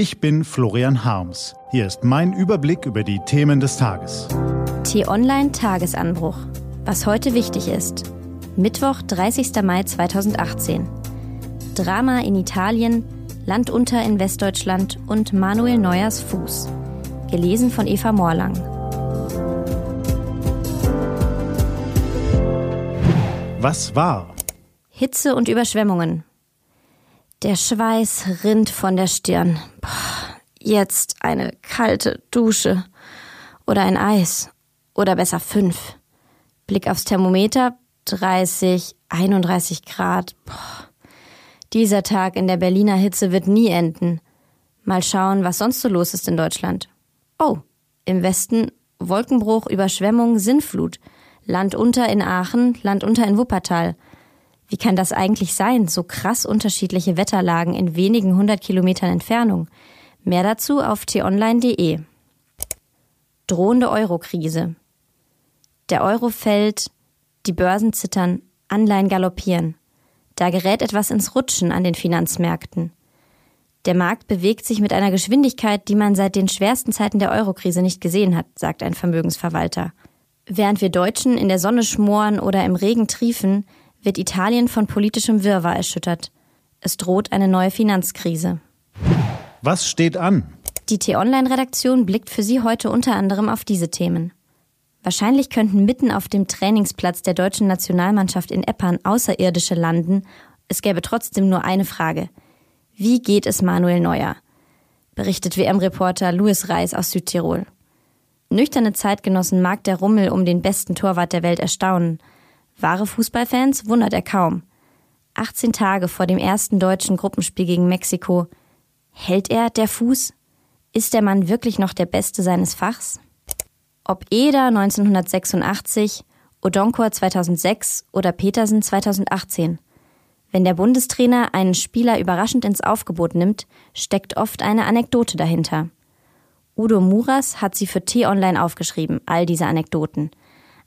Ich bin Florian Harms. Hier ist mein Überblick über die Themen des Tages. T-Online Tagesanbruch. Was heute wichtig ist. Mittwoch, 30. Mai 2018. Drama in Italien, Land unter in Westdeutschland und Manuel Neuers Fuß. Gelesen von Eva Morlang. Was war? Hitze und Überschwemmungen. Der Schweiß rinnt von der Stirn. Jetzt eine kalte Dusche. Oder ein Eis. Oder besser fünf. Blick aufs Thermometer. 30, 31 Grad. Dieser Tag in der Berliner Hitze wird nie enden. Mal schauen, was sonst so los ist in Deutschland. Oh, im Westen Wolkenbruch, Überschwemmung, Sinnflut. Land unter in Aachen, Land unter in Wuppertal. Wie kann das eigentlich sein? So krass unterschiedliche Wetterlagen in wenigen hundert Kilometern Entfernung. Mehr dazu auf t-online.de. Drohende Eurokrise. Der Euro fällt, die Börsen zittern, Anleihen galoppieren. Da gerät etwas ins Rutschen an den Finanzmärkten. Der Markt bewegt sich mit einer Geschwindigkeit, die man seit den schwersten Zeiten der Eurokrise nicht gesehen hat, sagt ein Vermögensverwalter. Während wir Deutschen in der Sonne schmoren oder im Regen triefen, wird Italien von politischem Wirrwarr erschüttert. Es droht eine neue Finanzkrise. Was steht an? Die T-Online-Redaktion blickt für Sie heute unter anderem auf diese Themen. Wahrscheinlich könnten mitten auf dem Trainingsplatz der deutschen Nationalmannschaft in Eppern Außerirdische landen. Es gäbe trotzdem nur eine Frage. Wie geht es Manuel Neuer? Berichtet WM-Reporter Louis Reis aus Südtirol. Nüchterne Zeitgenossen mag der Rummel um den besten Torwart der Welt erstaunen. Wahre Fußballfans wundert er kaum. 18 Tage vor dem ersten deutschen Gruppenspiel gegen Mexiko. Hält er der Fuß? Ist der Mann wirklich noch der Beste seines Fachs? Ob Eder 1986, Odonkor 2006 oder Petersen 2018. Wenn der Bundestrainer einen Spieler überraschend ins Aufgebot nimmt, steckt oft eine Anekdote dahinter. Udo Muras hat sie für T-Online aufgeschrieben, all diese Anekdoten.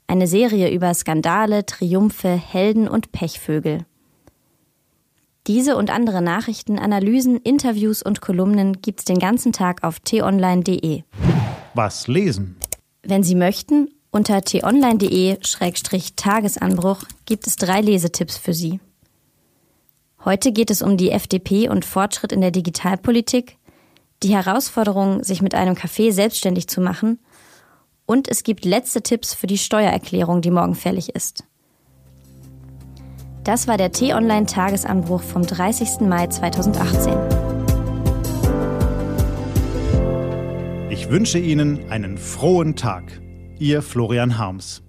Eine Serie über Skandale, Triumphe, Helden und Pechvögel. Diese und andere Nachrichten, Analysen, Interviews und Kolumnen gibt's den ganzen Tag auf t-online.de. Was lesen? Wenn Sie möchten, unter t-online.de-tagesanbruch gibt es drei Lesetipps für Sie. Heute geht es um die FDP und Fortschritt in der Digitalpolitik, die Herausforderung, sich mit einem Café selbstständig zu machen und es gibt letzte Tipps für die Steuererklärung, die morgen fällig ist. Das war der T-Online-Tagesanbruch vom 30. Mai 2018. Ich wünsche Ihnen einen frohen Tag. Ihr Florian Harms.